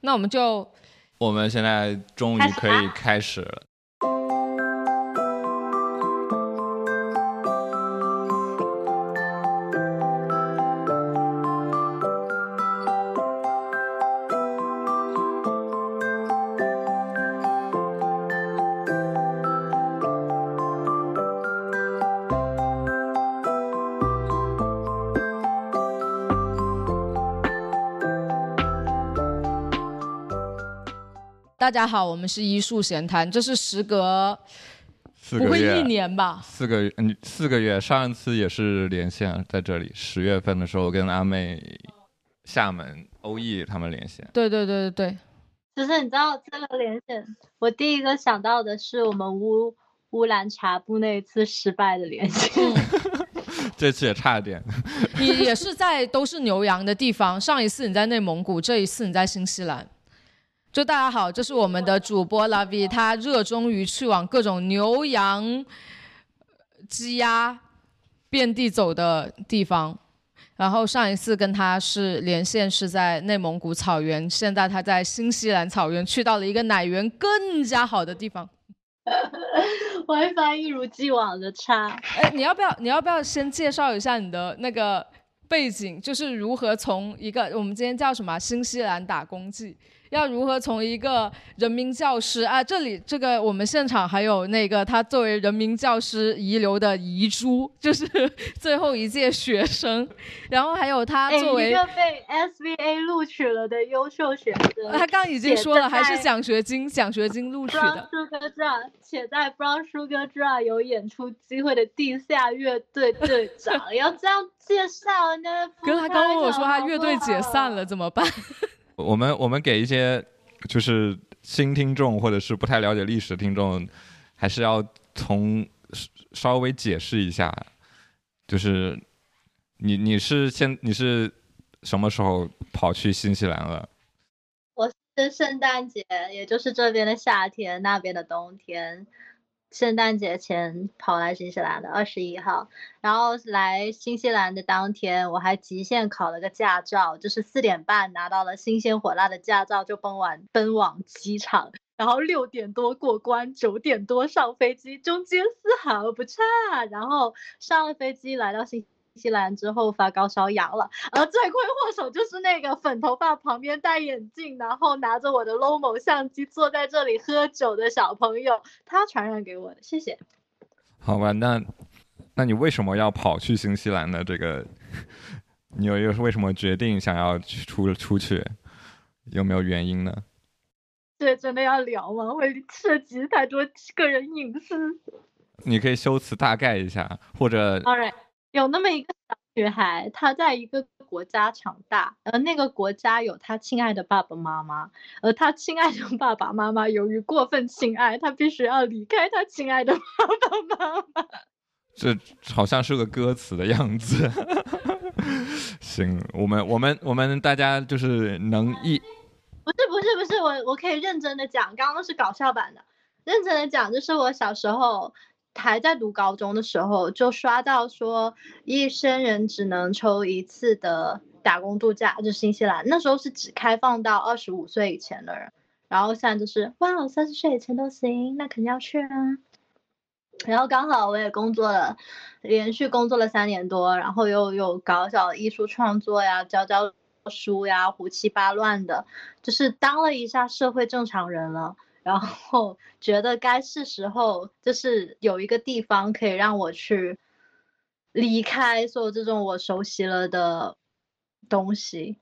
那我们就，我们现在终于可以开始了。大家好，我们是医术闲谈，这是时隔不会一年吧？四个月，嗯，四个月。上一次也是连线在这里，十月份的时候跟阿妹、厦门、欧艺他们连线。对对对对对。其实你知道这个连线，我第一个想到的是我们乌乌兰察布那一次失败的连线。这次也差点。你也是在都是牛羊的地方，上一次你在内蒙古，这一次你在新西兰。就大家好，这是我们的主播 Lovey，他热衷于去往各种牛羊、鸡鸭遍地走的地方。然后上一次跟他是连线是在内蒙古草原，现在他在新西兰草原，去到了一个奶源更加好的地方。WiFi 一如既往的差。哎，你要不要？你要不要先介绍一下你的那个背景？就是如何从一个我们今天叫什么新西兰打工记？要如何从一个人民教师啊？这里这个我们现场还有那个他作为人民教师遗留的遗珠，就是最后一届学生，然后还有他作为一个被 SVA 录取了的优秀学生。他刚已经说了，还是奖学金奖学金录取的。且在 Brown Sugar d r 有演出机会的地下乐队队长，要这样介绍呢？可是他刚问我说他乐队解散了，怎么办？我们我们给一些就是新听众或者是不太了解历史的听众，还是要从稍微解释一下，就是你你是先你是什么时候跑去新西兰了？我是圣诞节，也就是这边的夏天，那边的冬天。圣诞节前跑来新西兰的二十一号，然后来新西兰的当天，我还极限考了个驾照，就是四点半拿到了新鲜火辣的驾照，就奔往奔往机场，然后六点多过关，九点多上飞机，中间丝毫不差，然后上了飞机来到新。新西兰之后发高烧阳了，而罪魁祸首就是那个粉头发旁边戴眼镜，然后拿着我的 Lomo 相机坐在这里喝酒的小朋友，他传染给我的。谢谢。好吧，那那你为什么要跑去新西兰呢？这个你有又是为什么决定想要出出去？有没有原因呢？这真的要聊吗？会涉及太多个人隐私。你可以修辞大概一下，或者。有那么一个小女孩，她在一个国家长大，而那个国家有她亲爱的爸爸妈妈，而她亲爱的爸爸妈妈由于过分亲爱，她必须要离开她亲爱的爸爸妈妈。这好像是个歌词的样子。行，我们我们我们大家就是能一，不是不是不是，我我可以认真的讲，刚刚是搞笑版的，认真的讲，就是我小时候。还在读高中的时候，就刷到说一生人只能抽一次的打工度假，就新西兰。那时候是只开放到二十五岁以前的人，然后现在就是哇，三十岁以前都行，那肯定要去啊。然后刚好我也工作了，连续工作了三年多，然后又有搞小艺术创作呀，教教书呀，胡七八乱的，就是当了一下社会正常人了。然后觉得该是时候，就是有一个地方可以让我去离开所有这种我熟悉了的东西。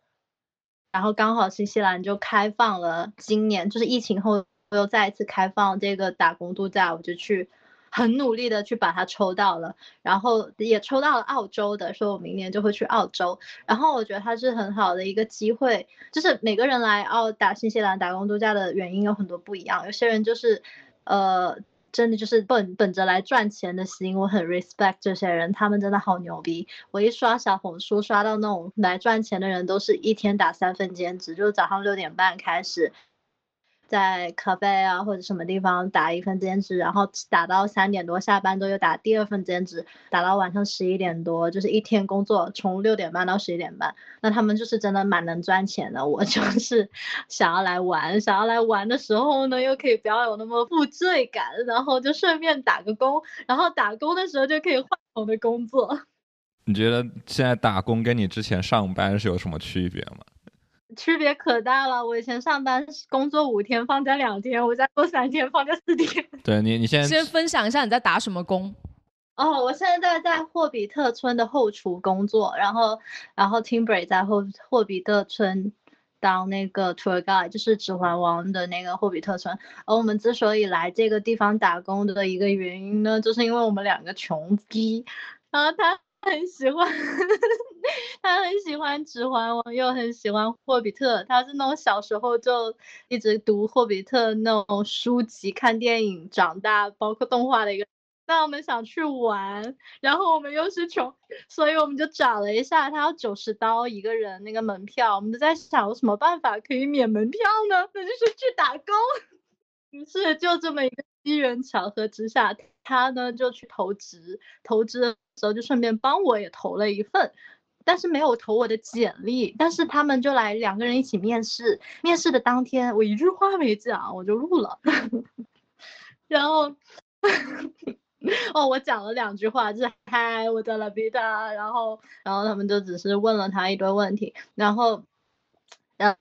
然后刚好新西兰就开放了，今年就是疫情后又再一次开放这个打工度假，我就去。很努力的去把它抽到了，然后也抽到了澳洲的，说我明年就会去澳洲。然后我觉得它是很好的一个机会，就是每个人来澳打新西兰打工度假的原因有很多不一样。有些人就是，呃，真的就是本本着来赚钱的心，我很 respect 这些人，他们真的好牛逼。我一刷小红书，刷到那种来赚钱的人，都是一天打三份兼职，就是早上六点半开始。在咖啡啊或者什么地方打一份兼职，然后打到三点多下班之后又打第二份兼职，打到晚上十一点多，就是一天工作从六点半到十一点半。那他们就是真的蛮能赚钱的，我就是 想要来玩，想要来玩的时候呢，又可以不要有那么负罪感，然后就顺便打个工，然后打工的时候就可以换不同的工作。你觉得现在打工跟你之前上班是有什么区别吗？区别可大了。我以前上班工作五天，放假两天；我在做三天，放假四天。对你，你现在先分享一下你在打什么工？哦，我现在在霍比特村的后厨工作，然后，然后 Timber 在霍霍比特村当那个 tour guide，就是《指环王》的那个霍比特村。而我们之所以来这个地方打工的一个原因呢，就是因为我们两个穷逼，然后他。很喜欢，他很喜欢《指环王》，又很喜欢《霍比特》。他是那种小时候就一直读《霍比特》那种书籍、看电影长大，包括动画的一个。那我们想去玩，然后我们又是穷，所以我们就找了一下，他要九十刀一个人那个门票。我们就在想，有什么办法可以免门票呢？那就是去打工。于是就这么一个机缘巧合之下，他呢就去投职，投职的。时候就顺便帮我也投了一份，但是没有投我的简历，但是他们就来两个人一起面试。面试的当天，我一句话没讲，我就录了。然后，哦，我讲了两句话，就是嗨，我叫拉比达。然后，然后他们就只是问了他一堆问题，然后，嗯，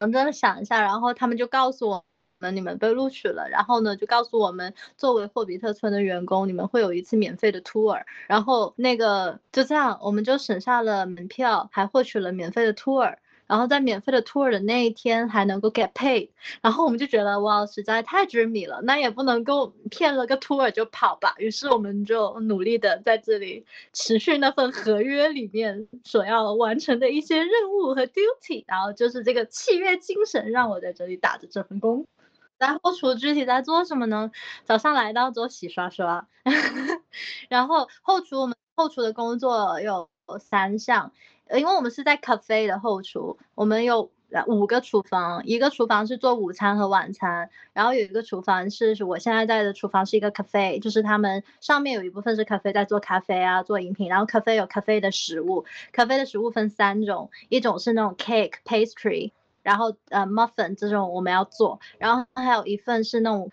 我真的想一下，然后他们就告诉我。们你们被录取了，然后呢，就告诉我们，作为霍比特村的员工，你们会有一次免费的 tour，然后那个就这样，我们就省下了门票，还获取了免费的 tour，然后在免费的 tour 的那一天还能够 get paid，然后我们就觉得哇，实在太 dreamy 了，那也不能够骗了个 tour 就跑吧，于是我们就努力的在这里持续那份合约里面所要完成的一些任务和 duty，然后就是这个契约精神让我在这里打着这份工。在后厨具体在做什么呢？早上来到做洗刷刷，然后后厨我们后厨的工作有三项，因为我们是在 cafe 的后厨，我们有五个厨房，一个厨房是做午餐和晚餐，然后有一个厨房是我现在在的厨房是一个 cafe，就是他们上面有一部分是 cafe 在做咖啡啊做饮品，然后 cafe 有 cafe 的食物，cafe 的食物分三种，一种是那种 cake pastry。然后呃，muffin 这种我们要做，然后还有一份是那种，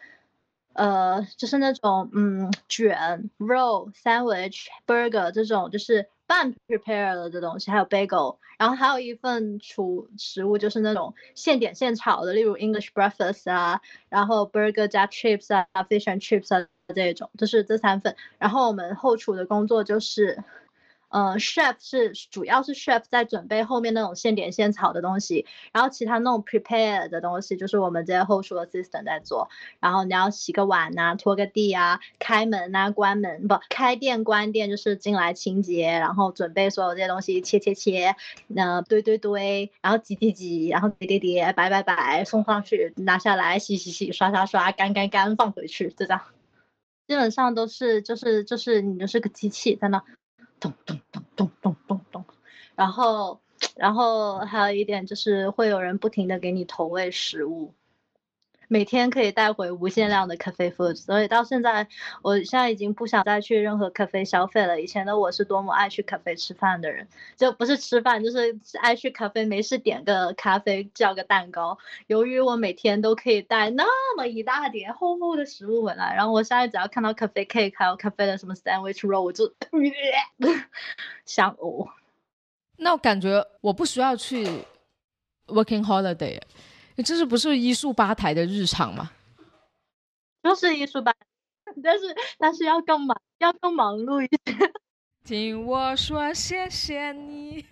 呃，就是那种嗯卷 roll sandwich burger 这种就是半 prepare 了的东西，还有 bagel，然后还有一份厨食物就是那种现点现炒的，例如 English breakfast 啊，然后 burger 加 chips 啊，fish and chips 啊这种，就是这三份。然后我们后厨的工作就是。呃，chef 是主要是 chef 在准备后面那种现点现炒的东西，然后其他那种 prepare 的东西就是我们这些后厨 assistant 在做。然后你要洗个碗呐，拖个地啊，开门呐，关门不开店关店就是进来清洁，然后准备所有这些东西，切切切，那堆堆堆，然后挤挤挤，然后叠叠叠，摆摆摆，送上去，拿下来，洗洗洗，刷刷刷，干干干，放回去，就这样。基本上都是就是就是你就是个机器在那。咚咚咚咚咚咚，然后，然后还有一点就是会有人不停的给你投喂食物，每天可以带回无限量的咖啡 food，所以到现在，我现在已经不想再去任何咖啡消费了。以前的我是多么爱去咖啡吃饭的人，就不是吃饭，就是爱去咖啡，没事点个咖啡，叫个蛋糕。由于我每天都可以带那么一大叠厚厚的食物回来，然后我现在只要看到咖啡 cake，还有咖啡的什么 sandwich roll，我就想呕。那我感觉我不需要去 working holiday，这是不是医术吧台的日常吗？就是医术吧，但是但是要更忙，要更忙碌一些。听我说，谢谢你。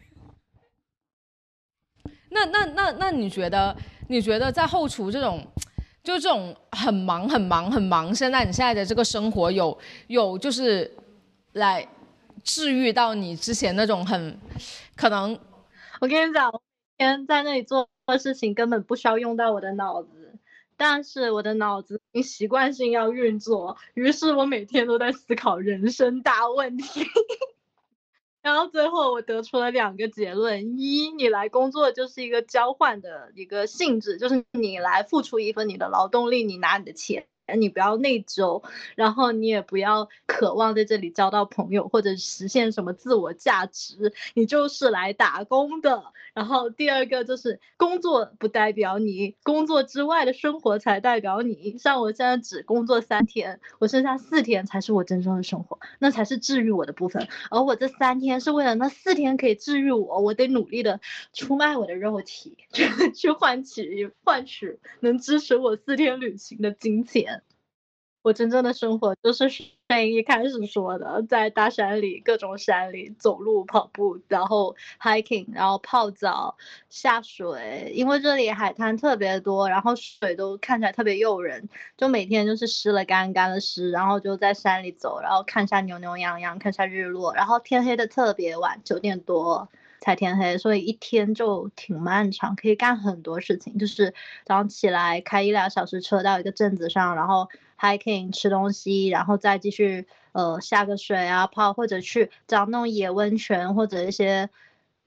那那那那你觉得？你觉得在后厨这种，就这种很忙很忙很忙，现在你现在的这个生活有有就是来治愈到你之前那种很可能？我跟你讲，我天在那里做的事情根本不需要用到我的脑子，但是我的脑子习惯性要运作，于是我每天都在思考人生大问题。然后最后我得出了两个结论：一，你来工作就是一个交换的一个性质，就是你来付出一份你的劳动力，你拿你的钱。你不要内疚，然后你也不要渴望在这里交到朋友或者实现什么自我价值，你就是来打工的。然后第二个就是工作不代表你，工作之外的生活才代表你。像我现在只工作三天，我剩下四天才是我真正的生活，那才是治愈我的部分。而我这三天是为了那四天可以治愈我，我得努力的出卖我的肉体，去换取换取能支持我四天旅行的金钱。我真正的生活就是 声音一开始说的，在大山里各种山里走路、跑步，然后 hiking，然后泡澡、下水，因为这里海滩特别多，然后水都看起来特别诱人，就每天就是湿了干，干了湿，然后就在山里走，然后看下牛牛羊羊，看下日落，然后天黑的特别晚，九点多才天黑，所以一天就挺漫长，可以干很多事情，就是早上起来开一两小时车到一个镇子上，然后。Hiking 吃东西，然后再继续呃下个水啊泡，或者去找那种野温泉或者一些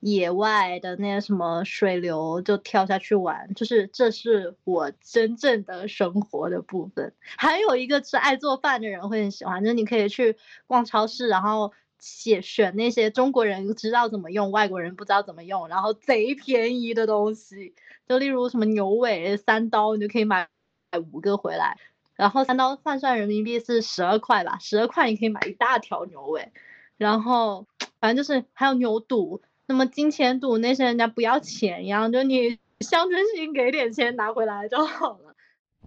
野外的那些什么水流就跳下去玩，就是这是我真正的生活的部分。还有一个是爱做饭的人会很喜欢，就是你可以去逛超市，然后选选那些中国人知道怎么用，外国人不知道怎么用，然后贼便宜的东西，就例如什么牛尾三刀，你就可以买买五个回来。然后三刀换算人民币是十二块吧，十二块你可以买一大条牛尾，然后反正就是还有牛肚，那么金钱肚那些人家不要钱一样，就你象征性给点钱拿回来就好了。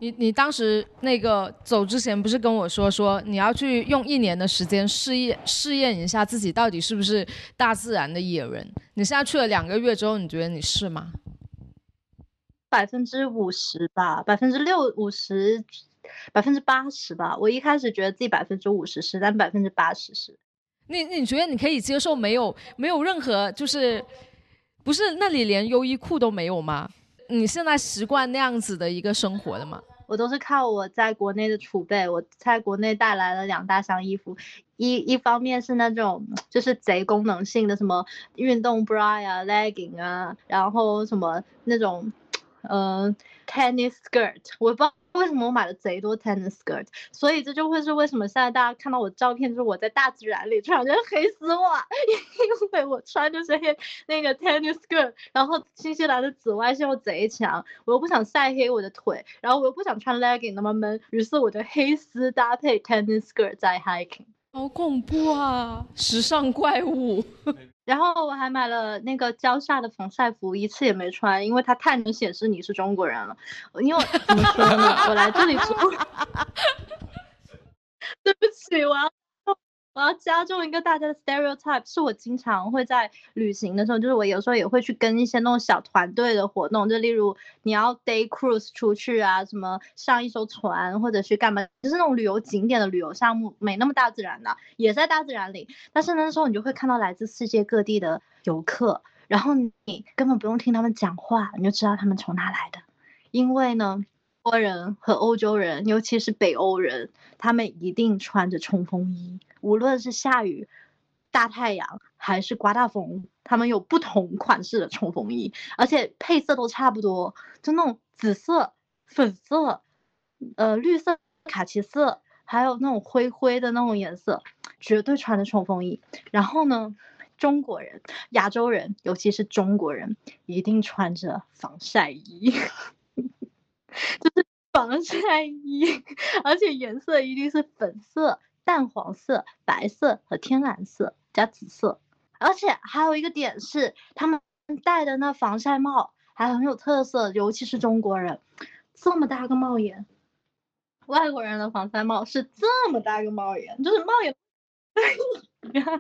你你当时那个走之前不是跟我说说你要去用一年的时间试验试验一下自己到底是不是大自然的野人？你现在去了两个月之后，你觉得你是吗？百分之五十吧，百分之六五十。百分之八十吧，我一开始觉得自己百分之五十是，但百分之八十是。你你觉得你可以接受没有没有任何就是，不是那里连优衣库都没有吗？你现在习惯那样子的一个生活的吗？我都是靠我在国内的储备，我在国内带来了两大箱衣服，一一方面是那种就是贼功能性的什么运动 bra 啊、legging 啊，然后什么那种嗯 tennis skirt，我不知道。为什么我买了贼多 tennis skirt？所以这就会是为什么现在大家看到我照片，就是我在大自然里穿着黑丝袜，因为我穿的是黑那个 tennis skirt，然后新西兰的紫外线又贼强，我又不想晒黑我的腿，然后我又不想穿 legging 那么闷，于是我就黑丝搭配 tennis skirt 在 hiking。好恐怖啊！时尚怪物。然后我还买了那个蕉下的防晒服，一次也没穿，因为它太能显示你是中国人了。因为怎么说呢，我来这里之后，对不起，我要。我要加重一个大家的 stereotype，是我经常会在旅行的时候，就是我有时候也会去跟一些那种小团队的活动，就例如你要 day cruise 出去啊，什么上一艘船，或者去干嘛，就是那种旅游景点的旅游项目，没那么大自然的，也在大自然里。但是那时候你就会看到来自世界各地的游客，然后你根本不用听他们讲话，你就知道他们从哪来的，因为呢。国人和欧洲人，尤其是北欧人，他们一定穿着冲锋衣，无论是下雨、大太阳还是刮大风，他们有不同款式的冲锋衣，而且配色都差不多，就那种紫色、粉色、呃绿色、卡其色，还有那种灰灰的那种颜色，绝对穿着冲锋衣。然后呢，中国人、亚洲人，尤其是中国人，一定穿着防晒衣。就是防晒衣，而且颜色一定是粉色、淡黄色、白色和天蓝色加紫色。而且还有一个点是，他们戴的那防晒帽还很有特色，尤其是中国人，这么大个帽檐。外国人的防晒帽是这么大个帽檐，就是帽檐，你看。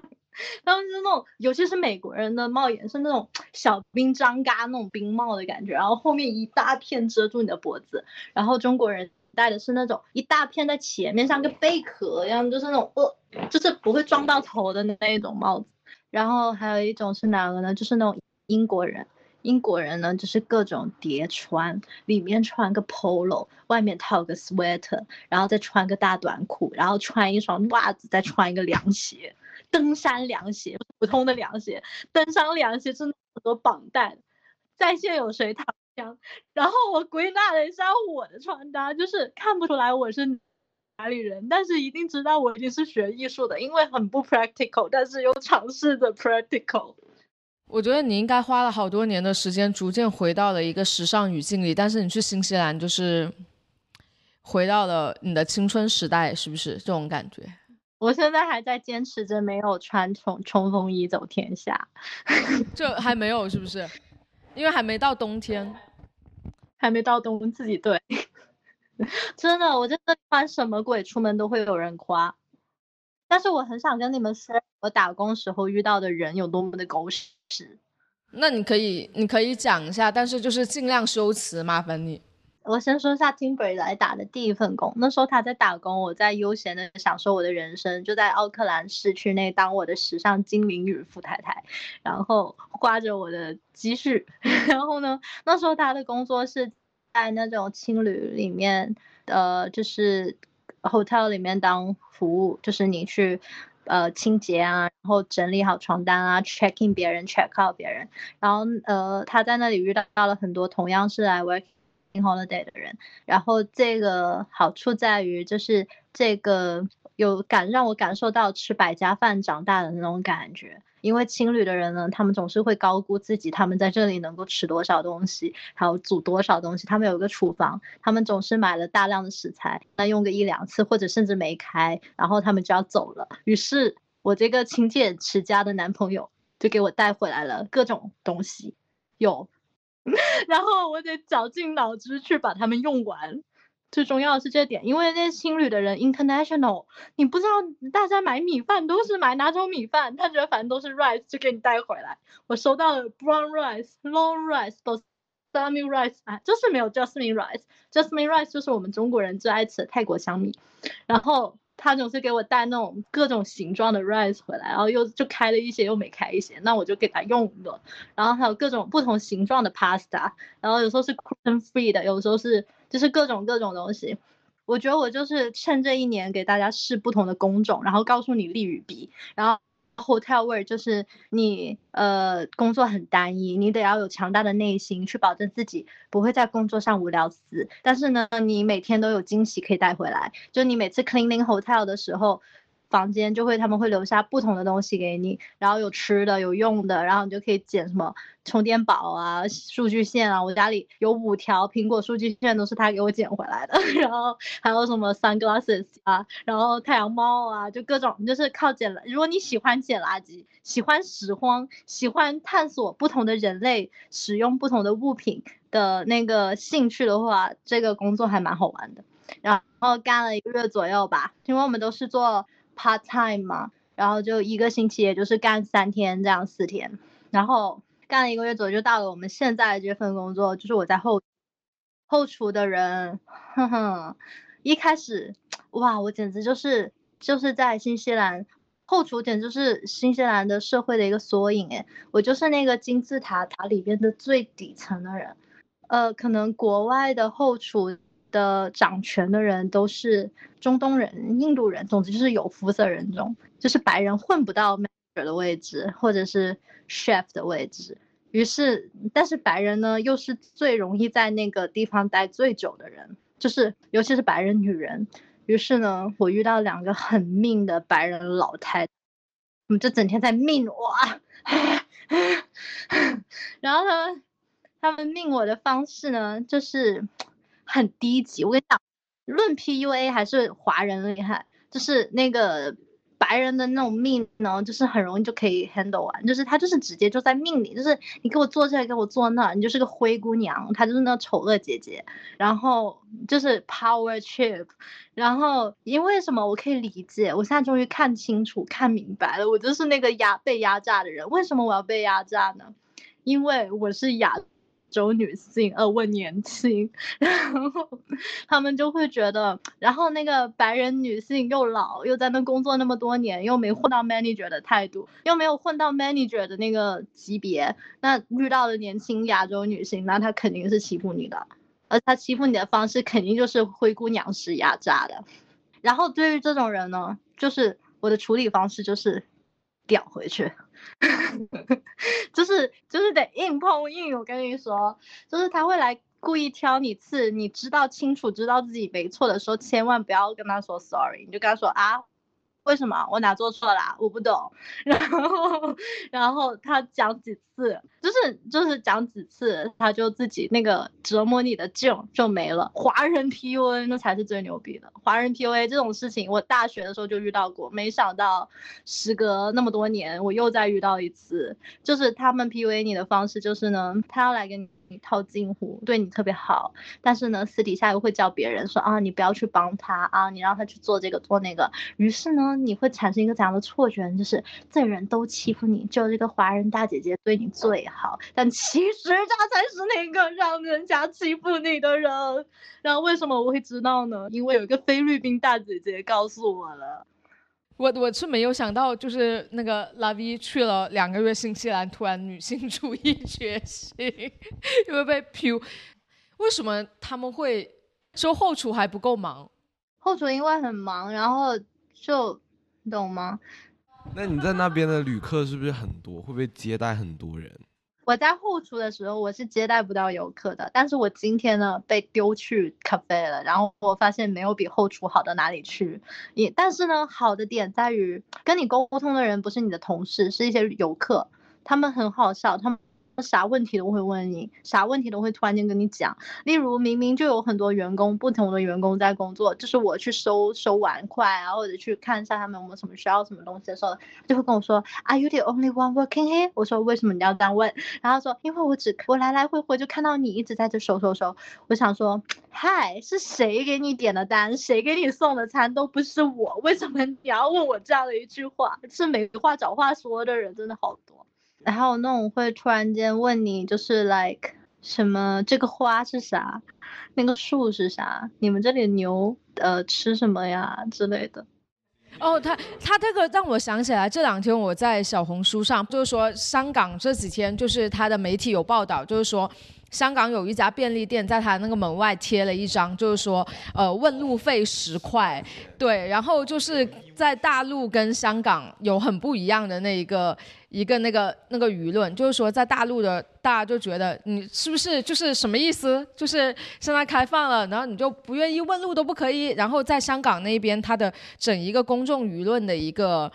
他们是那种，尤其是美国人的帽檐是那种小兵张嘎那种兵帽的感觉，然后后面一大片遮住你的脖子。然后中国人戴的是那种一大片在前面像个贝壳一样，就是那种呃，就是不会撞到头的那一种帽子。然后还有一种是哪个呢？就是那种英国人，英国人呢就是各种叠穿，里面穿个 polo，外面套个 sweater，然后再穿个大短裤，然后穿一双袜子，再穿一个凉鞋。登山凉鞋，普通的凉鞋，登山凉鞋是很多绑带，在线有谁躺枪？然后我归纳了一下我的穿搭，就是看不出来我是哪里人，但是一定知道我一定是学艺术的，因为很不 practical，但是又尝试着 practical。我觉得你应该花了好多年的时间，逐渐回到了一个时尚语境里。但是你去新西兰，就是回到了你的青春时代，是不是这种感觉？我现在还在坚持着，没有穿冲冲锋衣走天下。这还没有，是不是？因为还没到冬天，还没到冬，自己对。真的，我真的穿什么鬼出门都会有人夸。但是我很想跟你们说，我打工时候遇到的人有多么的狗屎。那你可以，你可以讲一下，但是就是尽量修辞，麻烦你。我先说一下 Timber 来打的第一份工，那时候他在打工，我在悠闲的享受我的人生，就在奥克兰市区内当我的时尚精灵女富太太，然后花着我的积蓄。然后呢，那时候他的工作是在那种青旅里面，呃，就是。hotel 里面当服务，就是你去呃清洁啊，然后整理好床单啊，checking 别人，check out 别人，然后呃他在那里遇到了很多同样是来 work holiday 的人，然后这个好处在于就是这个有感让我感受到吃百家饭长大的那种感觉。因为青旅的人呢，他们总是会高估自己，他们在这里能够吃多少东西，还有煮多少东西。他们有一个厨房，他们总是买了大量的食材，那用个一两次，或者甚至没开，然后他们就要走了。于是，我这个勤俭持家的男朋友就给我带回来了各种东西，有，然后我得绞尽脑汁去把它们用完。最重要的是这点，因为那些青旅的人 international，你不知道大家买米饭都是买哪种米饭，他觉得反正都是 rice 就给你带回来。我收到了 brown rice、long rice、b o s a m i rice，啊，就是没有 jasmine rice。jasmine rice 就是我们中国人最爱吃的泰国香米。然后他总是给我带那种各种形状的 rice 回来，然后又就开了一些又没开一些，那我就给他用的。然后还有各种不同形状的 pasta，然后有时候是 gluten free 的，有时候是。就是各种各种东西，我觉得我就是趁这一年给大家试不同的工种，然后告诉你利与弊。然后 hotel work 就是你呃工作很单一，你得要有强大的内心去保证自己不会在工作上无聊死。但是呢，你每天都有惊喜可以带回来。就你每次 cleaning hotel 的时候。房间就会，他们会留下不同的东西给你，然后有吃的，有用的，然后你就可以捡什么充电宝啊、数据线啊。我家里有五条苹果数据线，都是他给我捡回来的。然后还有什么 sunglasses 啊，然后太阳猫啊，就各种，就是靠捡了。如果你喜欢捡垃圾，喜欢拾荒，喜欢探索不同的人类使用不同的物品的那个兴趣的话，这个工作还蛮好玩的。然后干了一个月左右吧，因为我们都是做。Part time 嘛，然后就一个星期，也就是干三天这样四天，然后干了一个月左右，就到了我们现在的这份工作，就是我在后后厨的人，哼哼，一开始哇，我简直就是就是在新西兰后厨，简直就是新西兰的社会的一个缩影诶，我就是那个金字塔塔里边的最底层的人，呃，可能国外的后厨。的掌权的人都是中东人、印度人，总之就是有肤色人种，就是白人混不到 manager 的位置或者是 chef 的位置。于是，但是白人呢，又是最容易在那个地方待最久的人，就是尤其是白人女人。于是呢，我遇到两个很命的白人老太，我们就整天在命哇，然后他们他们命我的方式呢，就是。很低级，我跟你讲，论 PUA 还是华人厉害，就是那个白人的那种命呢，就是很容易就可以 handle 完，就是他就是直接就在命里，就是你给我坐这，给我坐那，你就是个灰姑娘，她就是那丑恶姐姐，然后就是 power trip，然后因为什么？我可以理解，我现在终于看清楚、看明白了，我就是那个压被压榨的人，为什么我要被压榨呢？因为我是亚。洲女性，呃，问年轻，然后他们就会觉得，然后那个白人女性又老，又在那工作那么多年，又没混到 manager 的态度，又没有混到 manager 的那个级别，那遇到的年轻亚洲女性，那她肯定是欺负你的，而她欺负你的方式肯定就是灰姑娘式压榨的。然后对于这种人呢，就是我的处理方式就是屌回去，就是就是得硬碰硬。我跟你说，就是他会来故意挑你刺，你知道清楚知道自己没错的时候，千万不要跟他说 sorry，你就跟他说啊。为什么我哪做错了？我不懂。然后，然后他讲几次，就是就是讲几次，他就自己那个折磨你的劲就没了。华人 PUA 那才是最牛逼的。华人 PUA 这种事情，我大学的时候就遇到过，没想到时隔那么多年，我又再遇到一次。就是他们 PUA 你的方式，就是呢，他要来跟你。你套近乎，对你特别好，但是呢，私底下又会叫别人说啊，你不要去帮他啊，你让他去做这个做那个。于是呢，你会产生一个怎样的错觉？就是这人都欺负你，就这个华人大姐姐对你最好。但其实她才是那个让人家欺负你的人。然后为什么我会知道呢？因为有一个菲律宾大姐姐告诉我了。我我是没有想到，就是那个拉 V 去了两个月新西兰，突然女性主义觉醒，因为被 P，为什么他们会说后厨还不够忙？后厨因为很忙，然后就懂吗？那你在那边的旅客是不是很多？会不会接待很多人？我在后厨的时候，我是接待不到游客的。但是我今天呢，被丢去咖啡了，然后我发现没有比后厨好到哪里去。也，但是呢，好的点在于，跟你沟通的人不是你的同事，是一些游客，他们很好笑，他们。啥问题都会问你，啥问题都会突然间跟你讲。例如，明明就有很多员工，不同的员工在工作，就是我去收收碗筷啊，或者去看一下他们有没有什么需要什么东西的时候，就会跟我说，Are you the only one working here？我说为什么你要这样问？然后说，因为我只我来来回回就看到你一直在这收收收。我想说，嗨，是谁给你点的单？谁给你送的餐？都不是我，为什么你要问我这样的一句话？是没话找话说的人真的好多。然后那种会突然间问你，就是 like 什么这个花是啥，那个树是啥，你们这里牛呃吃什么呀之类的。哦，他他这个让我想起来，这两天我在小红书上，就是说香港这几天就是他的媒体有报道，就是说。香港有一家便利店，在他那个门外贴了一张，就是说，呃，问路费十块，对，然后就是在大陆跟香港有很不一样的那一个一个那个那个舆论，就是说在大陆的大家就觉得你是不是就是什么意思？就是现在开放了，然后你就不愿意问路都不可以。然后在香港那边，他的整一个公众舆论的一个，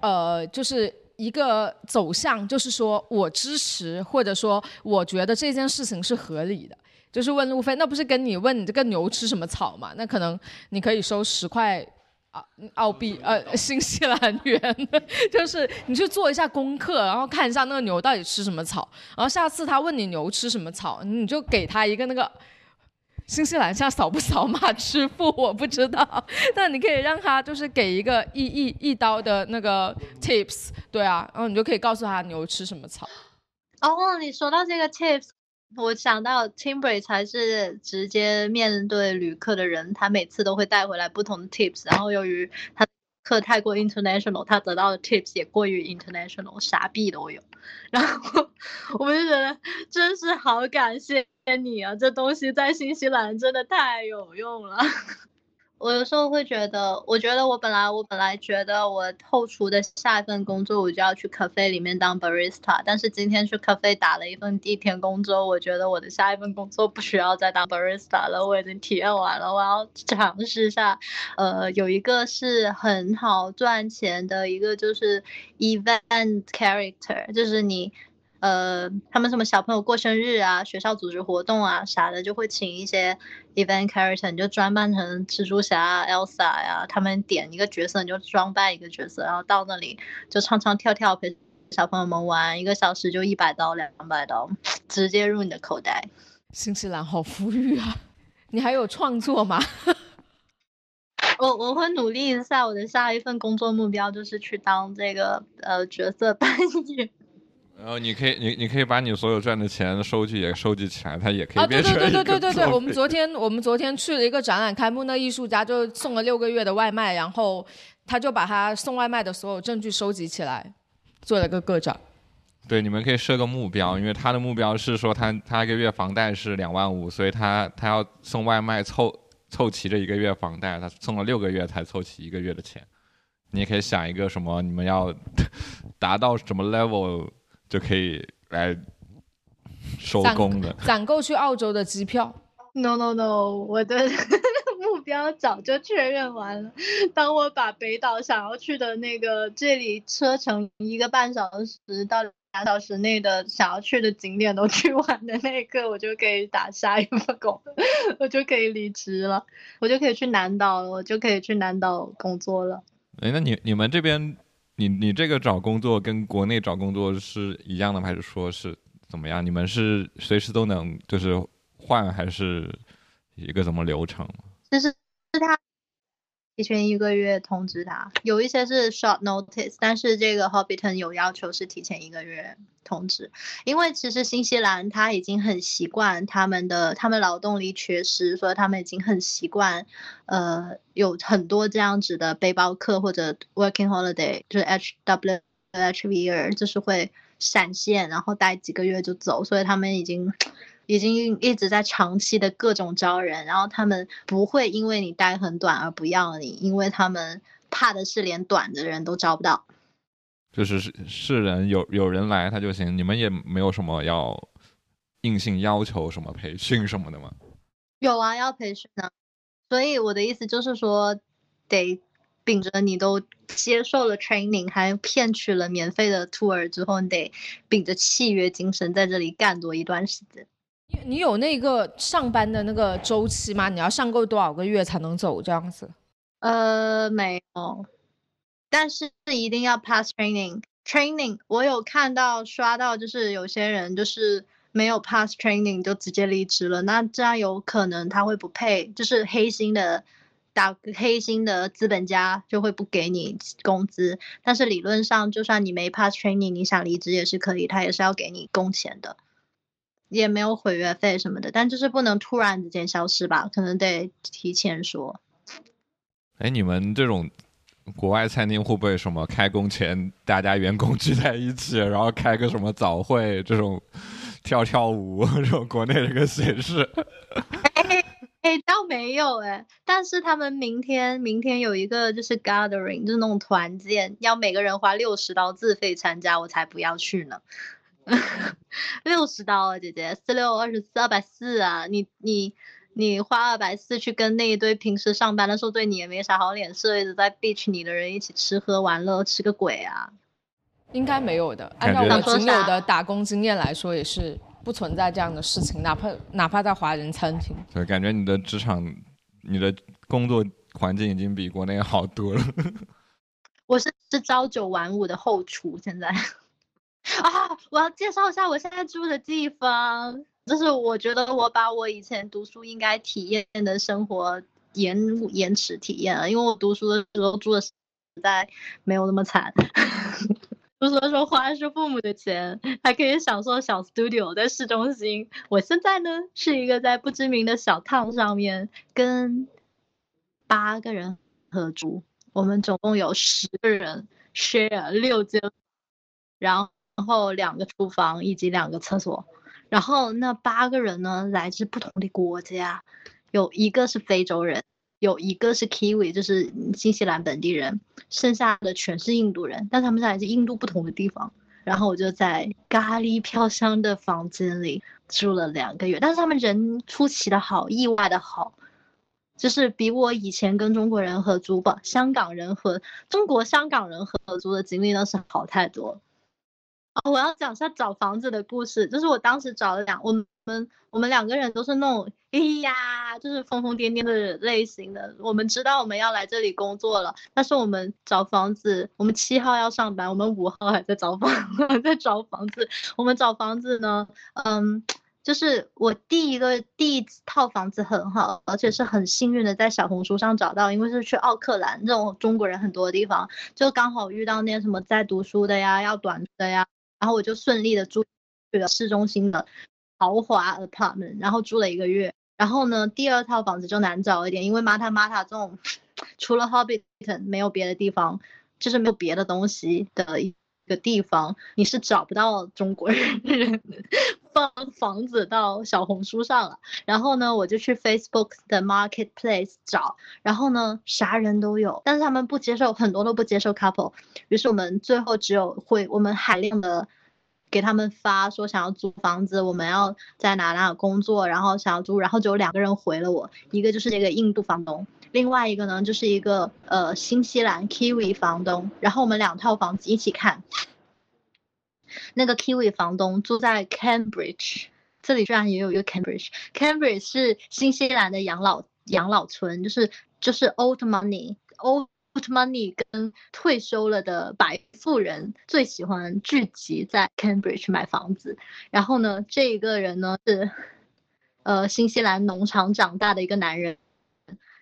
呃，就是。一个走向就是说我支持，或者说我觉得这件事情是合理的，就是问路费，那不是跟你问你这个牛吃什么草嘛？那可能你可以收十块啊澳币呃新西兰元，就是你去做一下功课，然后看一下那个牛到底吃什么草，然后下次他问你牛吃什么草，你就给他一个那个。新西兰现在扫不扫码支付我不知道，但你可以让他就是给一个一一一刀的那个 tips，对啊，然后你就可以告诉他牛吃什么草。哦，你说到这个 tips，我想到 Timbre 才是直接面对旅客的人，他每次都会带回来不同的 tips，然后由于他课太过 international，他得到的 tips 也过于 international，啥币都有，然后我就觉得真是好感谢。你啊，这东西在新西兰真的太有用了。我有时候会觉得，我觉得我本来我本来觉得我后厨的下一份工作我就要去咖啡里面当 barista，但是今天去咖啡打了一份一天工作，我觉得我的下一份工作不需要再当 barista 了，我已经体验完了，我要尝试一下。呃，有一个是很好赚钱的一个就是 event character，就是你。呃，他们什么小朋友过生日啊，学校组织活动啊啥的，就会请一些 event character，你就装扮成蜘蛛侠、Elsa 呀，他们点一个角色，你就装扮一个角色，然后到那里就唱唱跳跳陪小朋友们玩，一个小时就一百刀、两百刀，直接入你的口袋。新西兰好富裕啊！你还有创作吗？我我会努力一下，我的下一份工作目标就是去当这个呃角色扮演。然后你可以，你你可以把你所有赚的钱收据也收集起来，它也可以变成啊，对对对对对对对。我们昨天我们昨天去了一个展览开幕，那艺术家就送了六个月的外卖，然后他就把他送外卖的所有证据收集起来，做了个个展。对，你们可以设个目标，因为他的目标是说他他一个月房贷是两万五，所以他他要送外卖凑凑齐这一个月房贷，他送了六个月才凑齐一个月的钱。你也可以想一个什么，你们要达到什么 level 就可以来收工的。攒够去澳洲的机票。No no no，我的 目标早就确认完了。当我把北岛想要去的那个这里车程一个半小时到两小时内的想要去的景点都去完的那一刻，我就可以打下一份工，我就可以离职了，我就可以去南岛了，我就可以去南岛工作了。哎，那你你们这边，你你这个找工作跟国内找工作是一样的吗？还是说是怎么样？你们是随时都能就是换，还是一个什么流程？就是是他提前一个月通知他，有一些是 short notice，但是这个 Hobbiton 有要求是提前一个月通知，因为其实新西兰他已经很习惯他们的他们劳动力缺失，所以他们已经很习惯，呃，有很多这样子的背包客或者 working holiday，就是 H W H V R，就是会闪现，然后待几个月就走，所以他们已经。已经一直在长期的各种招人，然后他们不会因为你待很短而不要你，因为他们怕的是连短的人都招不到。就是是是人有有人来他就行，你们也没有什么要硬性要求什么培训什么的吗？有啊，要培训的，所以我的意思就是说，得秉着你都接受了 training，还骗取了免费的 tour 之后，你得秉着契约精神在这里干多一段时间。你有那个上班的那个周期吗？你要上够多少个月才能走这样子？呃，没有，但是一定要 pass training。training 我有看到刷到，就是有些人就是没有 pass training 就直接离职了，那这样有可能他会不配，就是黑心的打黑心的资本家就会不给你工资。但是理论上，就算你没 pass training，你想离职也是可以，他也是要给你工钱的。也没有毁约费什么的，但就是不能突然之间消失吧，可能得提前说。哎，你们这种国外餐厅会不会什么开工前大家员工聚在一起，然后开个什么早会这种跳跳舞 这种国内这个形式？哎，倒没有哎，但是他们明天明天有一个就是 gathering，就是那种团建，要每个人花六十刀自费参加，我才不要去呢。六十刀啊，姐姐，四六二十四，二百四啊！你你你花二百四去跟那一堆平时上班的时候对你也没啥好脸色，一直在 bitch 你的人一起吃喝玩乐，吃个鬼啊！应该没有的。按照我仅有的打工经验来说，也是不存在这样的事情，哪怕哪怕在华人餐厅。对，感觉你的职场、你的工作环境已经比国内好多了。我是是朝九晚五的后厨，现在 啊，我要介绍一下我现在住的地方，就是我觉得我把我以前读书应该体验的生活延延迟体验了，因为我读书的时候住的实在没有那么惨。读书的时候花的是父母的钱，还可以享受小 studio 在市中心。我现在呢是一个在不知名的小烫上面跟八个人合租，我们总共有十个人 share 六间，然后然后两个厨房以及两个厕所。然后那八个人呢来自不同的国家，有一个是非洲人，有一个是 Kiwi，就是新西兰本地人，剩下的全是印度人，但他们是来自印度不同的地方。然后我就在咖喱飘香的房间里住了两个月，但是他们人出奇的好，意外的好，就是比我以前跟中国人合租吧，香港人和中国香港人合租的经历那是好太多。哦，我要讲一下找房子的故事，就是我当时找了两，我们我们两个人都是那种，哎呀，就是疯疯癫癫的类型的。我们知道我们要来这里工作了，但是我们找房子，我们七号要上班，我们五号还在找房，在找房子。我们找房子呢，嗯，就是我第一个第一套房子很好，而且是很幸运的在小红书上找到，因为是去奥克兰这种中国人很多的地方，就刚好遇到那些什么在读书的呀，要短的呀。然后我就顺利的租去了市中心的豪华 apartment，然后住了一个月。然后呢，第二套房子就难找一点，因为马塔马塔这种 除了 Hobbiton 没有别的地方，就是没有别的东西的一个地方，你是找不到中国人放房子到小红书上了，然后呢，我就去 Facebook 的 Marketplace 找，然后呢，啥人都有，但是他们不接受，很多都不接受 couple，于是我们最后只有会我们海量的给他们发说想要租房子，我们要在哪哪工作，然后想要租，然后只有两个人回了我，一个就是那个印度房东，另外一个呢就是一个呃新西兰 Kiwi 房东，然后我们两套房子一起看。那个 Kiwi 房东住在 Cambridge，这里居然也有一个 Cambridge。Cambridge 是新西兰的养老养老村，就是就是 old money，old money 跟退休了的白富人最喜欢聚集在 Cambridge 买房子。然后呢，这一个人呢是呃新西兰农场长大的一个男人，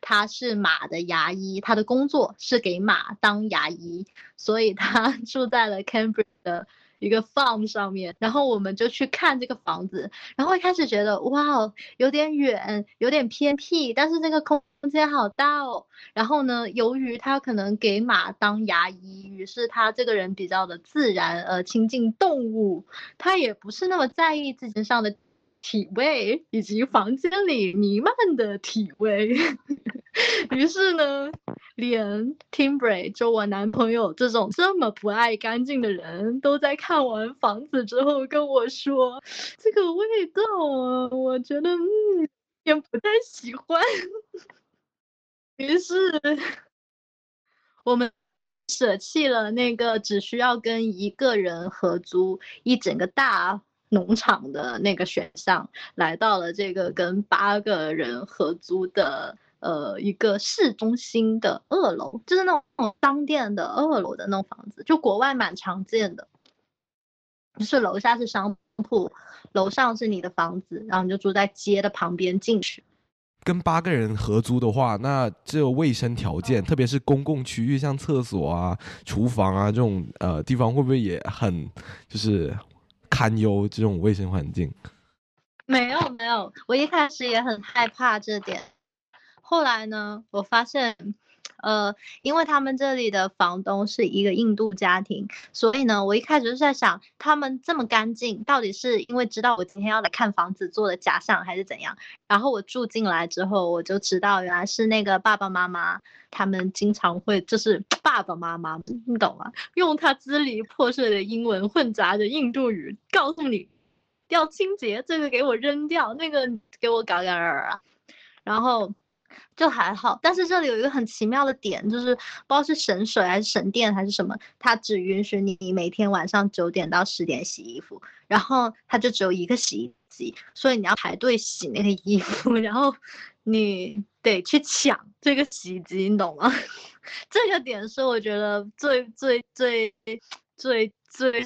他是马的牙医，他的工作是给马当牙医，所以他 住在了 Cambridge 的。一个 farm 上面，然后我们就去看这个房子，然后一开始觉得哇，有点远，有点偏僻，但是这个空间好大哦。然后呢，由于他可能给马当牙医，于是他这个人比较的自然，呃，亲近动物，他也不是那么在意自己身上的。体味以及房间里弥漫的体味，于是呢，连 Timbrey 就我男朋友这种这么不爱干净的人都在看完房子之后跟我说，这个味道啊，我觉得嗯，也不太喜欢。于是，我们舍弃了那个只需要跟一个人合租一整个大。农场的那个选项来到了这个跟八个人合租的呃一个市中心的二楼，就是那种商店的二楼的那种房子，就国外蛮常见的，就是楼下是商铺，楼上是你的房子，然后你就住在街的旁边进去。跟八个人合租的话，那这卫生条件，特别是公共区域，像厕所啊、厨房啊这种呃地方，会不会也很就是？堪忧这种卫生环境，没有没有，我一开始也很害怕这点，后来呢，我发现，呃，因为他们这里的房东是一个印度家庭，所以呢，我一开始就在想，他们这么干净，到底是因为知道我今天要来看房子做的假象，还是怎样？然后我住进来之后，我就知道原来是那个爸爸妈妈。他们经常会就是爸爸妈妈，你懂吗？用他支离破碎的英文混杂着印度语，告诉你要清洁，这个给我扔掉，那个给我搞点儿啊，然后就还好。但是这里有一个很奇妙的点，就是不知道是省水还是省电还是什么，它只允许你每天晚上九点到十点洗衣服，然后它就只有一个洗衣机，所以你要排队洗那个衣服，然后你。得去抢这个洗衣机，你懂吗？这个点是我觉得最最最最最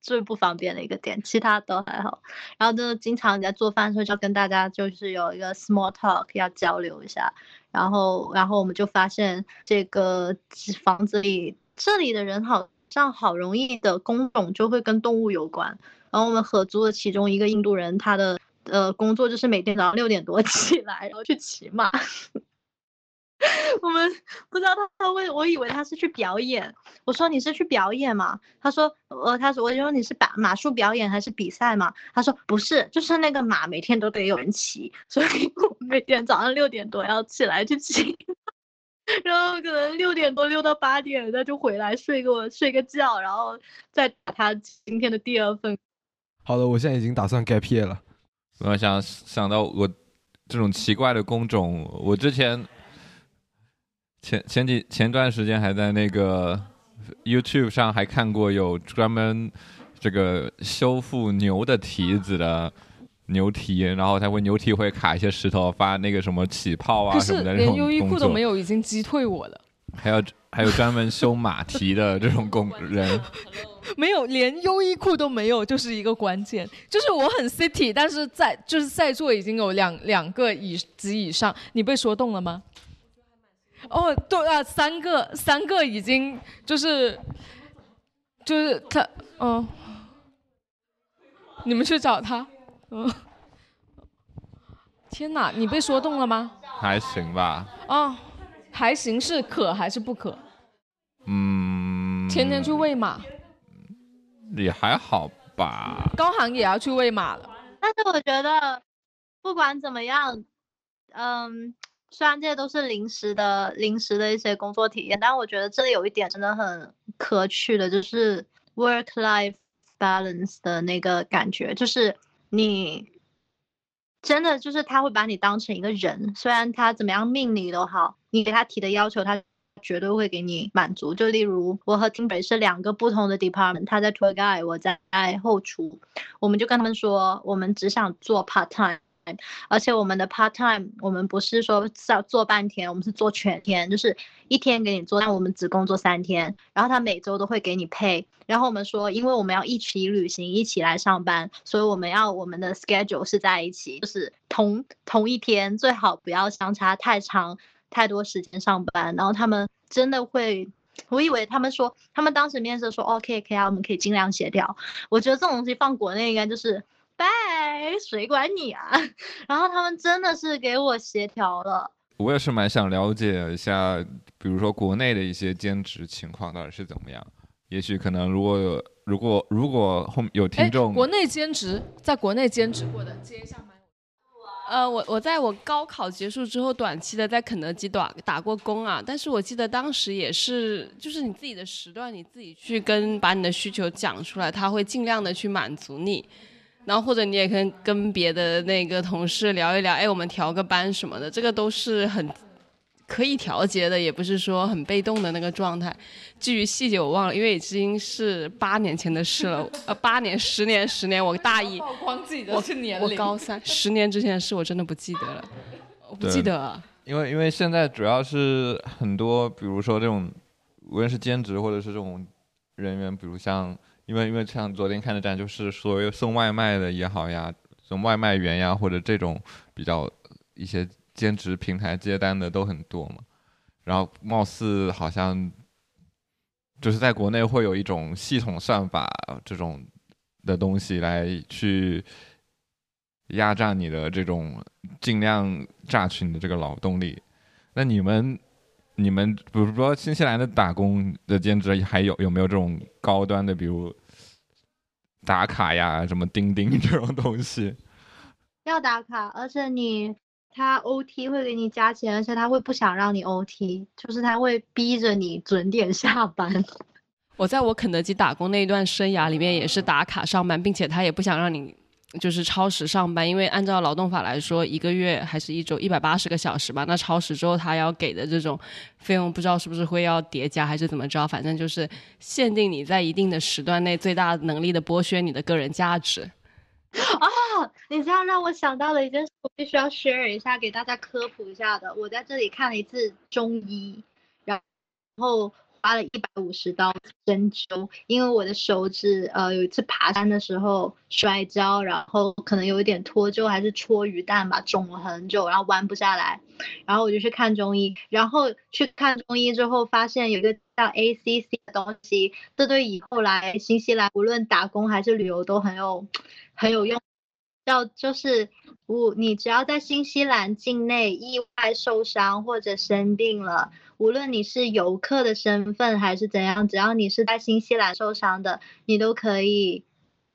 最不方便的一个点，其他都还好。然后就是经常你在做饭的时候，就跟大家就是有一个 small talk 要交流一下。然后，然后我们就发现这个房子里这里的人好像好容易的工种就会跟动物有关。然后我们合租的其中一个印度人，他的。呃，工作就是每天早上六点多起来，然后去骑马。我们不知道他他为，我以为他是去表演。我说你是去表演吗？他说呃，他说我说你是把马术表演还是比赛吗？他说不是，就是那个马每天都得有人骑，所以我每天早上六点多要起来去骑，然后可能六点多溜到八点，他就回来睡个睡个觉，然后再打他今天的第二份。好的，我现在已经打算 gap year 了。我想想到我这种奇怪的工种，我之前前前几前段时间还在那个 YouTube 上还看过有专门这个修复牛的蹄子的牛蹄，然后他会牛蹄会卡一些石头，发那个什么起泡啊什么的那种连优衣库都没有，已经击退我了。还有还有专门修马蹄的这种工人。没有，连优衣库都没有，就是一个关键。就是我很 city，但是在就是在座已经有两两个以及以上，你被说动了吗？哦，对啊，三个三个已经就是就是他，嗯，你们去找他，嗯，天哪，你被说动了吗？还行吧。哦，还行是可还是不可？嗯，天天去喂马。也还好吧？高航也要去喂马了。但是我觉得不管怎么样，嗯，虽然这些都是临时的、临时的一些工作体验，但我觉得这里有一点真的很可取的，就是 work-life balance 的那个感觉，就是你真的就是他会把你当成一个人，虽然他怎么样命你都好，你给他提的要求他。绝对会给你满足。就例如，我和 Timber 是两个不同的 department，他在 tour guide，我在后厨。我们就跟他们说，我们只想做 part time，而且我们的 part time，我们不是说要做半天，我们是做全天，就是一天给你做，但我们只工作三天。然后他每周都会给你配。然后我们说，因为我们要一起旅行，一起来上班，所以我们要我们的 schedule 是在一起，就是同同一天，最好不要相差太长。太多时间上班，然后他们真的会，我以为他们说，他们当时面试说，OK，可以啊，我们可以尽量协调。我觉得这种东西放国内应该就是拜，谁管你啊？然后他们真的是给我协调了。我也是蛮想了解一下，比如说国内的一些兼职情况到底是怎么样。也许可能如果有，如果如果后有听众，国内兼职，在国内兼职过的接一下麦。呃，我我在我高考结束之后，短期的在肯德基打打过工啊。但是我记得当时也是，就是你自己的时段，你自己去跟把你的需求讲出来，他会尽量的去满足你。然后或者你也可以跟别的那个同事聊一聊，哎，我们调个班什么的，这个都是很。可以调节的，也不是说很被动的那个状态。至于细节我忘了，因为已经是八年前的事了。呃，八年、十年、十年，我大一，曝光自己的是年龄。我高三，十年之前的事我真的不记得了，我不记得。因为因为现在主要是很多，比如说这种，无论是兼职或者是这种人员，比如像，因为因为像昨天看的站，就是所谓送外卖的也好呀，送外卖员呀，或者这种比较一些。兼职平台接单的都很多嘛，然后貌似好像就是在国内会有一种系统算法这种的东西来去压榨你的这种尽量榨取你的这个劳动力。那你们你们比如说新西兰的打工的兼职还有有没有这种高端的，比如打卡呀、什么钉钉 这种东西？要打卡，而且你。他 OT 会给你加钱，而且他会不想让你 OT，就是他会逼着你准点下班。我在我肯德基打工那一段生涯里面也是打卡上班，并且他也不想让你就是超时上班，因为按照劳动法来说，一个月还是一周一百八十个小时吧。那超时之后他要给的这种费用，不知道是不是会要叠加还是怎么着，反正就是限定你在一定的时段内最大能力的剥削你的个人价值。啊，你这样让我想到了一件事，我必须要 share 一下，给大家科普一下的。我在这里看了一次中医，然后花了一百五十刀针灸，因为我的手指呃有一次爬山的时候摔跤，然后可能有一点脱臼还是戳鱼蛋吧，肿了很久，然后弯不下来，然后我就去看中医，然后去看中医之后发现有一个叫 ACC 的东西，这对以后来新西兰无论打工还是旅游都很有。很有用，叫就是我你只要在新西兰境内意外受伤或者生病了，无论你是游客的身份还是怎样，只要你是在新西兰受伤的，你都可以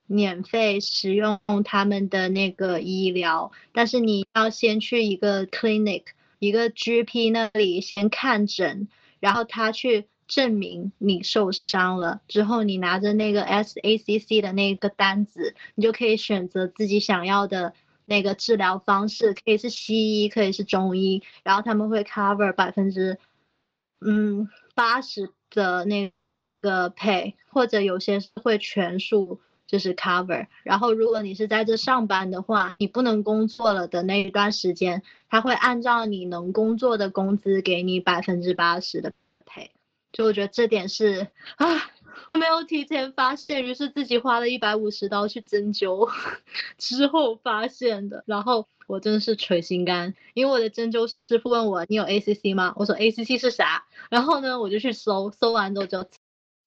免费使用他们的那个医疗，但是你要先去一个 clinic 一个 GP 那里先看诊，然后他去。证明你受伤了之后，你拿着那个 SACC 的那个单子，你就可以选择自己想要的那个治疗方式，可以是西医，可以是中医，然后他们会 cover 百分之嗯八十的那个 pay，或者有些会全数就是 cover。然后如果你是在这上班的话，你不能工作了的那一段时间，他会按照你能工作的工资给你百分之八十的 pay。就我觉得这点是啊，没有提前发现，于是自己花了一百五十刀去针灸，之后发现的。然后我真的是捶心肝，因为我的针灸师傅问我你有 ACC 吗？我说 ACC 是啥？然后呢，我就去搜，搜完之后就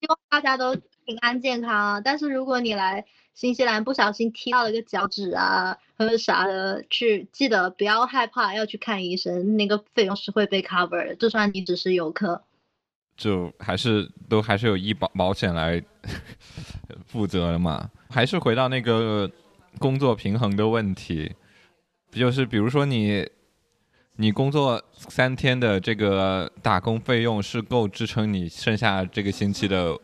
希望大家都平安健康啊。但是如果你来新西兰不小心踢到了个脚趾啊，或者啥的，去记得不要害怕，要去看医生，那个费用是会被 cover 的，就算你只是游客。就还是都还是有医保保险来负责的嘛。还是回到那个工作平衡的问题，就是比如说你你工作三天的这个打工费用是够支撑你剩下这个星期的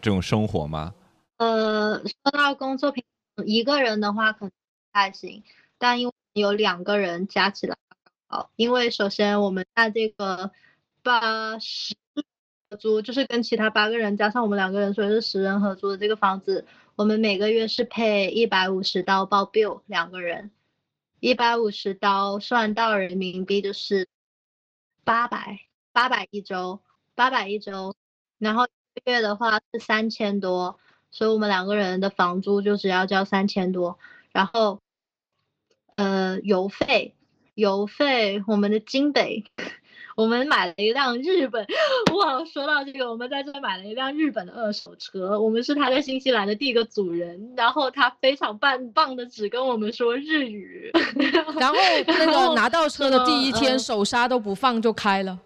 这种生活吗？呃，说到工作平，一个人的话可能不太行，但因为有两个人加起来好，因为首先我们在这个八十租，就是跟其他八个人加上我们两个人，所以是十人合租的这个房子。我们每个月是配一百五十刀包 bill 两个人，一百五十刀算到人民币就是八百八百一周，八百一周，然后一个月的话是三千多，所以我们两个人的房租就只要交三千多，然后呃邮费邮费我们的金北。我们买了一辆日本，哇！说到这个，我们在这买了一辆日本的二手车。我们是他在新西兰的第一个主人，然后他非常棒棒的只跟我们说日语。然后那个拿到车的第一天，手刹都不放就开了。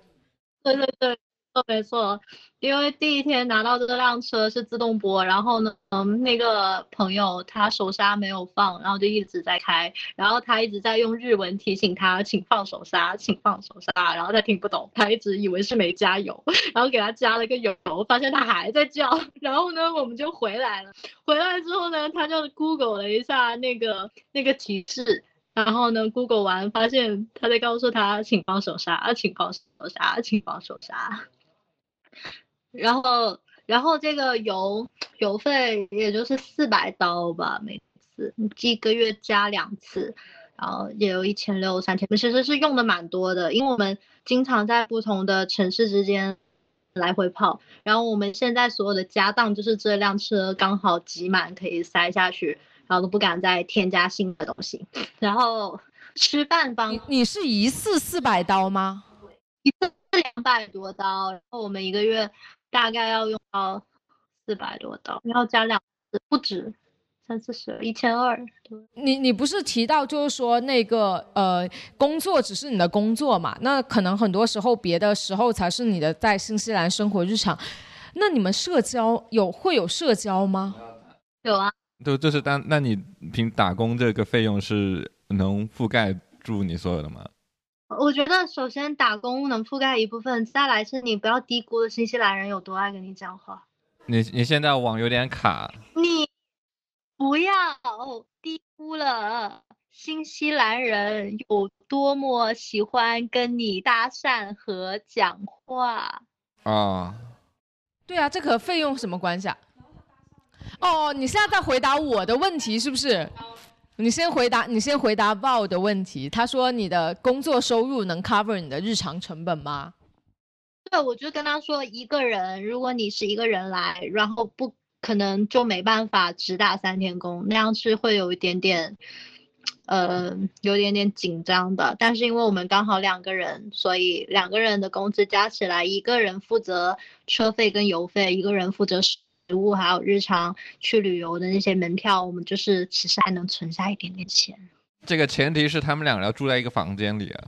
对对对，没错。因为第一天拿到这辆车是自动波，然后呢，嗯，那个朋友他手刹没有放，然后就一直在开，然后他一直在用日文提醒他，请放手刹，请放手刹，然后他听不懂，他一直以为是没加油，然后给他加了个油，发现他还在叫，然后呢，我们就回来了，回来之后呢，他就 Google 了一下那个那个提示，然后呢，Google 完发现他在告诉他，请放手刹，请放手刹，请放手刹。然后，然后这个油油费也就是四百刀吧，每次一个月加两次，然后也有一千六三千，其实是用的蛮多的，因为我们经常在不同的城市之间来回跑，然后我们现在所有的家当就是这辆车刚好挤满可以塞下去，然后都不敢再添加新的东西，然后吃饭方，你是一次四百刀吗？一次两百多刀，然后我们一个月。大概要用到四百多刀，然后加两次不止三四十，一千二。你你不是提到就是说那个呃工作只是你的工作嘛？那可能很多时候别的时候才是你的在新西兰生活日常。那你们社交有会有社交吗？有啊。都就是当那你凭打工这个费用是能覆盖住你所有的吗？我觉得首先打工能覆盖一部分，再来是你不要低估了新西兰人有多爱跟你讲话。你你现在网有点卡。你不要低估了新西兰人有多么喜欢跟你搭讪和讲话。啊，对啊，这和费用什么关系啊？哦，你现在在回答我的问题是不是？你先回答，你先回答 Val 的问题。他说你的工作收入能 cover 你的日常成本吗？对，我就跟他说，一个人，如果你是一个人来，然后不可能就没办法只打三天工，那样是会有一点点，呃，有点点紧张的。但是因为我们刚好两个人，所以两个人的工资加起来，一个人负责车费跟油费，一个人负责。食物还有日常去旅游的那些门票，我们就是其实还能存下一点点钱。这个前提是他们两个要住在一个房间里啊。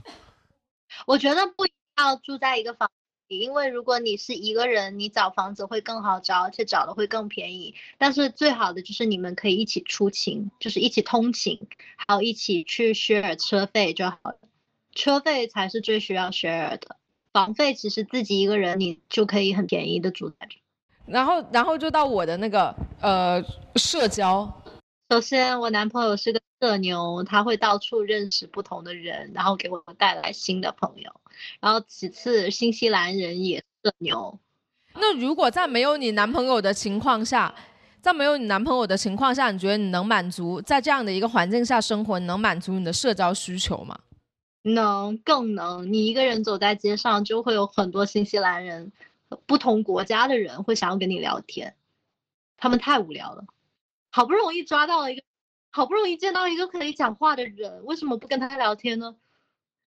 我觉得不要住在一个房里，因为如果你是一个人，你找房子会更好找，而且找的会更便宜。但是最好的就是你们可以一起出勤，就是一起通勤，还有一起去 share 车费就好了。车费才是最需要 share 的，房费其实自己一个人你就可以很便宜的住在这。然后，然后就到我的那个呃社交。首先，我男朋友是个社牛，他会到处认识不同的人，然后给我带来新的朋友。然后，其次，新西兰人也社牛。那如果在没有你男朋友的情况下，在没有你男朋友的情况下，你觉得你能满足在这样的一个环境下生活，你能满足你的社交需求吗？能，更能。你一个人走在街上，就会有很多新西兰人。不同国家的人会想要跟你聊天，他们太无聊了。好不容易抓到了一个，好不容易见到一个可以讲话的人，为什么不跟他聊天呢？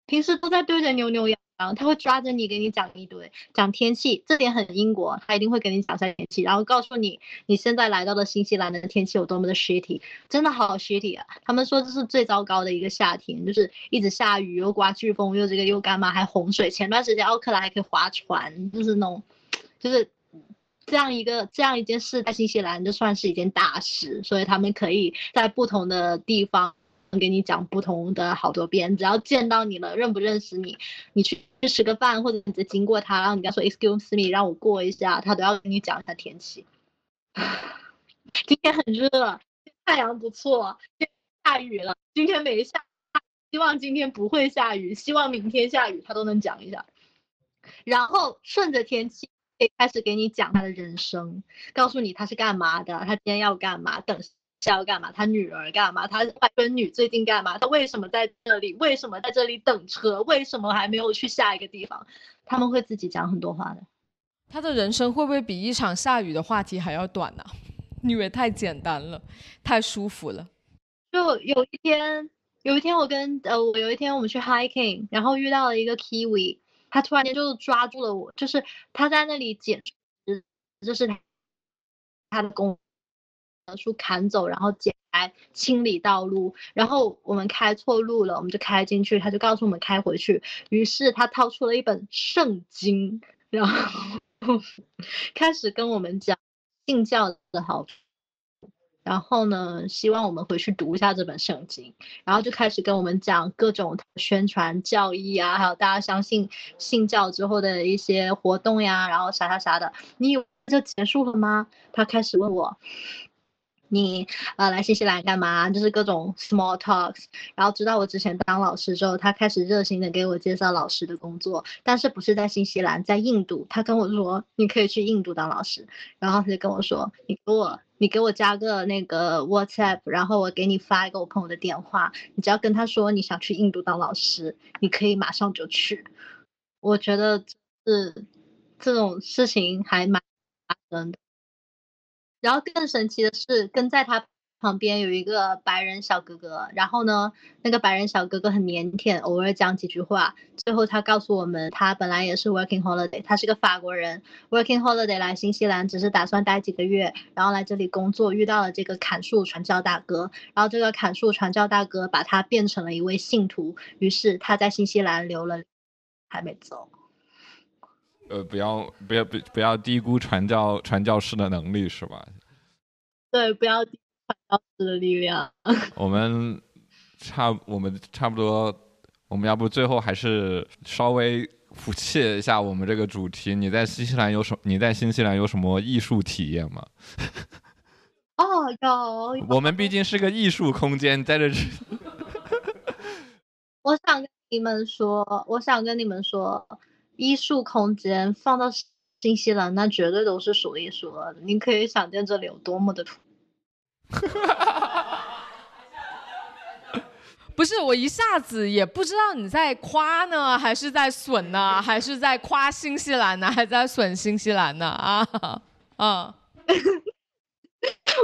平时都在对着牛牛羊然后，他会抓着你给你讲一堆，讲天气，这点很英国，他一定会跟你讲下天气，然后告诉你你现在来到了新西兰的天气有多么的 shitty，真的好 shitty 啊！他们说这是最糟糕的一个夏天，就是一直下雨，又刮飓风，又这个又干嘛，还洪水。前段时间奥克兰还可以划船，就是那种就是这样一个这样一件事，在新西兰就算是一件大事，所以他们可以在不同的地方能给你讲不同的好多遍，只要见到你了，认不认识你，你去吃个饭或者你经过他，然后你跟他说 excuse me，让我过一下，他都要跟你讲一下天气。今天很热，太阳不错，下雨了，今天没下，希望今天不会下雨，希望明天下雨，他都能讲一下。然后顺着天气可以，开始给你讲他的人生，告诉你他是干嘛的，他今天要干嘛，等下要干嘛，他女儿干嘛，他外孙女最近干嘛，他为什么在这里，为什么在这里等车，为什么还没有去下一个地方，他们会自己讲很多话的。他的人生会不会比一场下雨的话题还要短呢？因为太简单了，太舒服了。就有一天，有一天我跟呃，我有一天我们去 hiking，然后遇到了一个 kiwi，他突然间就抓住了我，就是他在那里捡，就是他的工树砍走，然后捡来清理道路，然后我们开错路了，我们就开进去，他就告诉我们开回去，于是他掏出了一本圣经，然后。开始跟我们讲信教的好处，然后呢，希望我们回去读一下这本圣经，然后就开始跟我们讲各种宣传教义啊，还有大家相信信教之后的一些活动呀，然后啥啥啥的。你以为就结束了吗？他开始问我。你呃来新西兰干嘛？就是各种 small talks，然后知道我之前当老师之后，他开始热心的给我介绍老师的工作，但是不是在新西兰，在印度。他跟我说你可以去印度当老师，然后他就跟我说你给我你给我加个那个 WhatsApp，然后我给你发一个我朋友的电话，你只要跟他说你想去印度当老师，你可以马上就去。我觉得是这种事情还蛮发生的。然后更神奇的是，跟在他旁边有一个白人小哥哥。然后呢，那个白人小哥哥很腼腆，偶尔讲几句话。最后他告诉我们，他本来也是 working holiday，他是个法国人，working holiday 来新西兰，只是打算待几个月，然后来这里工作，遇到了这个砍树传教大哥。然后这个砍树传教大哥把他变成了一位信徒，于是他在新西兰留了，还没走。呃，不要不要不不要低估传教传教士的能力，是吧？对，不要低估传教士的力量。我们差我们差不多，我们要不最后还是稍微服气一下我们这个主题。你在新西兰有什你在新西兰有什么艺术体验吗？哦，有。我们毕竟是个艺术空间，在这。我想跟你们说，我想跟你们说。艺术空间放到新西兰，那绝对都是数一数二的。你可以想见这里有多么的土。不是，我一下子也不知道你在夸呢，还是在损呢，还是在夸新西兰呢，还在损新西兰呢？啊 啊！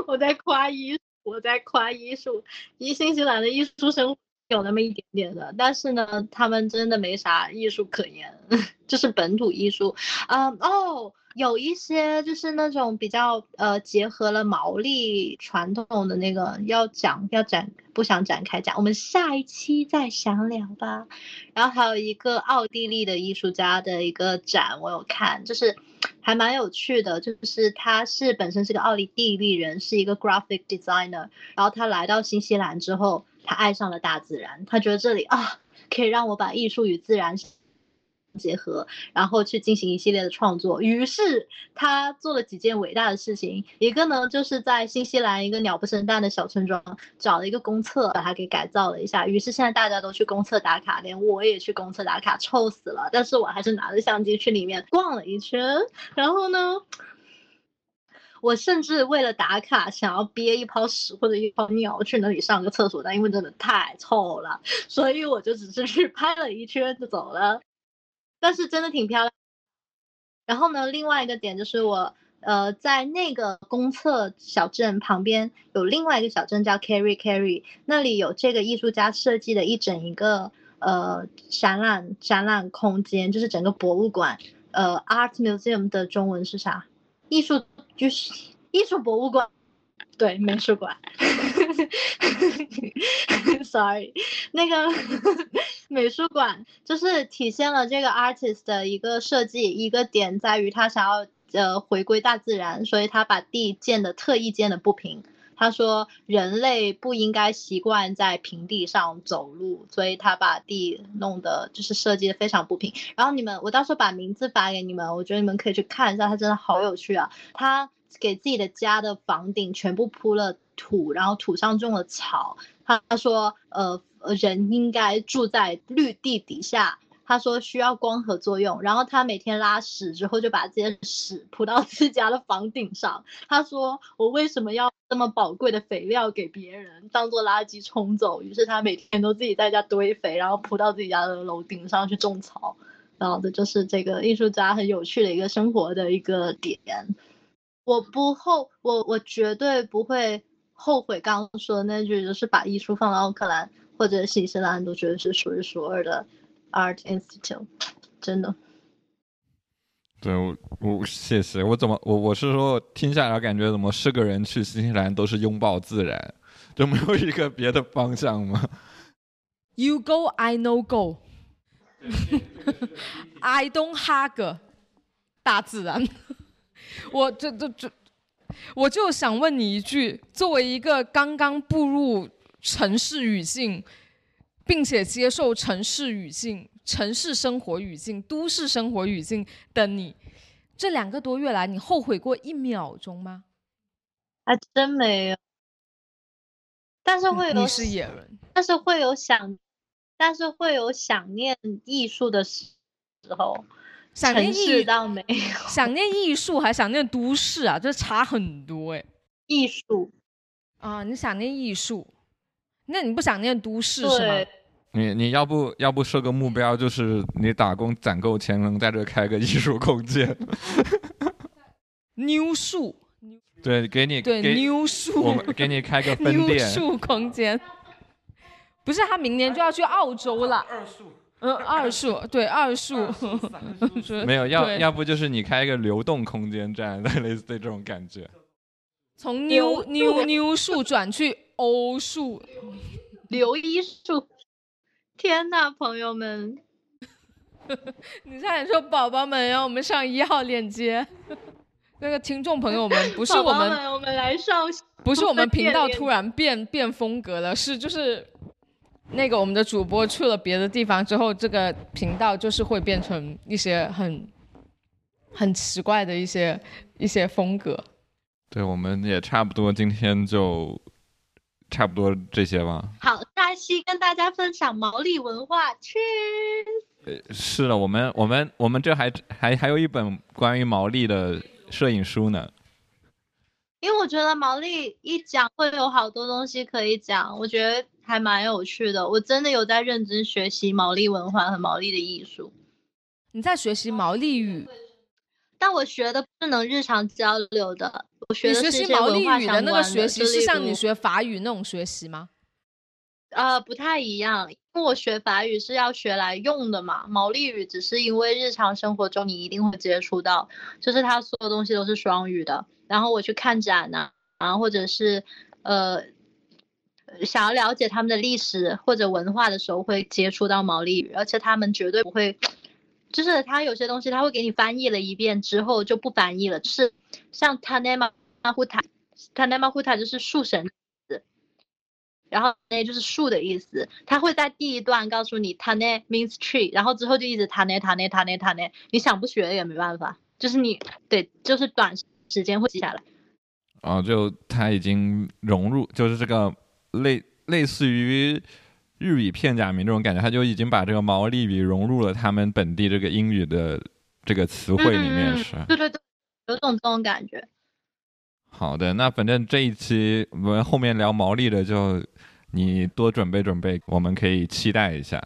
我在夸艺术，我在夸艺术，一新西兰的艺术生活。有那么一点点的，但是呢，他们真的没啥艺术可言，就是本土艺术。嗯，哦，有一些就是那种比较呃结合了毛利传统的那个，要讲要展，不想展开讲，我们下一期再详聊吧。然后还有一个奥地利的艺术家的一个展，我有看，就是还蛮有趣的，就是他是本身是个奥地利人，是一个 graphic designer，然后他来到新西兰之后。他爱上了大自然，他觉得这里啊，可以让我把艺术与自然结合，然后去进行一系列的创作。于是他做了几件伟大的事情，一个呢，就是在新西兰一个鸟不生蛋的小村庄找了一个公厕，把它给改造了一下。于是现在大家都去公厕打卡，连我也去公厕打卡，臭死了。但是我还是拿着相机去里面逛了一圈，然后呢。我甚至为了打卡，想要憋一泡屎或者一泡尿去那里上个厕所，但因为真的太臭了，所以我就只是去拍了一圈就走了。但是真的挺漂亮。然后呢，另外一个点就是我，呃，在那个公厕小镇旁边有另外一个小镇叫 Carry Carry，那里有这个艺术家设计的一整一个呃展览展览空间，就是整个博物馆。呃，Art Museum 的中文是啥？艺术。就是艺术博物馆，对，美术馆。Sorry，那个美术馆就是体现了这个 artist 的一个设计，一个点在于他想要呃回归大自然，所以他把地建的特意建的不平。他说人类不应该习惯在平地上走路，所以他把地弄得就是设计的非常不平。然后你们，我到时候把名字发给你们，我觉得你们可以去看一下，他真的好有趣啊！他给自己的家的房顶全部铺了土，然后土上种了草。他他说，呃，人应该住在绿地底下。他说需要光合作用，然后他每天拉屎之后就把这些屎铺到自家的房顶上。他说我为什么要这么宝贵的肥料给别人当做垃圾冲走？于是他每天都自己在家堆肥，然后铺到自己家的楼顶上去种草。然后这就是这个艺术家很有趣的一个生活的一个点。我不后我我绝对不会后悔刚刚说的那句，就是把艺术放到奥克兰或者新西兰都觉得是数一数二的。Art Institute，真的。对我，我谢谢。我怎么，我我是说，听下来感觉怎么是个人去新西兰都是拥抱自然，就没有一个别的方向吗？You go, I no go. I don't hug 大自然。我这这这，我就想问你一句：作为一个刚刚步入城市语境。并且接受城市语境、城市生活语境、都市生活语境的你，这两个多月来，你后悔过一秒钟吗？还真没有，但是会有你是野人，但是会有想，但是会有想念艺术的时候。想念艺倒没有，想念艺术还想念都市啊，这差很多哎。艺术啊，你想念艺术。那你不想念都市是吗？你你要不要不设个目标，就是你打工攒够钱，能在这开个艺术空间。New 树，对，给你对 New 树，我们给你开个 分店。树空间，不是他明年就要去澳洲了。二树，嗯，二树，对，二树。没有，要要不就是你开一个流动空间站，类似这种感觉。从 New New New 树转去。欧树，刘一树，天呐，朋友们，你差点说宝宝们，让我们上一号链接。那个听众朋友们，不是我们，我们来上，不是我们频道突然变变风格了，是就是那个我们的主播去了别的地方之后，这个频道就是会变成一些很很奇怪的一些一些风格。对，我们也差不多，今天就。差不多这些吧。好，大西跟大家分享毛利文化。去。呃，是的，我们我们我们这还还还有一本关于毛利的摄影书呢。因为我觉得毛利一讲会有好多东西可以讲，我觉得还蛮有趣的。我真的有在认真学习毛利文化和毛利的艺术。你在学习毛利语？但我学的不是能日常交流的。我学的是毛利语的那个学习是像你学法语那种学习吗？呃，不太一样，因为我学法语是要学来用的嘛。毛利语只是因为日常生活中你一定会接触到，就是它所有东西都是双语的。然后我去看展呐，啊，或者是呃想要了解他们的历史或者文化的时候，会接触到毛利语，而且他们绝对不会。就是他有些东西他会给你翻译了一遍之后就不翻译了，就是像 Tanema Huta，Tanema Huta 就是树神，然后那就是树的意思。他会在第一段告诉你 Tane means tree，然后之后就一直 Tane Tane Tane Tane，你想不学也没办法，就是你对，就是短时间会记下来。哦，就他已经融入，就是这个类类似于。日语片假名这种感觉，他就已经把这个毛利语融入了他们本地这个英语的这个词汇里面，是。对对对，有种这种感觉。好的，那反正这一期我们后面聊毛利的，就你多准备准备，我们可以期待一下。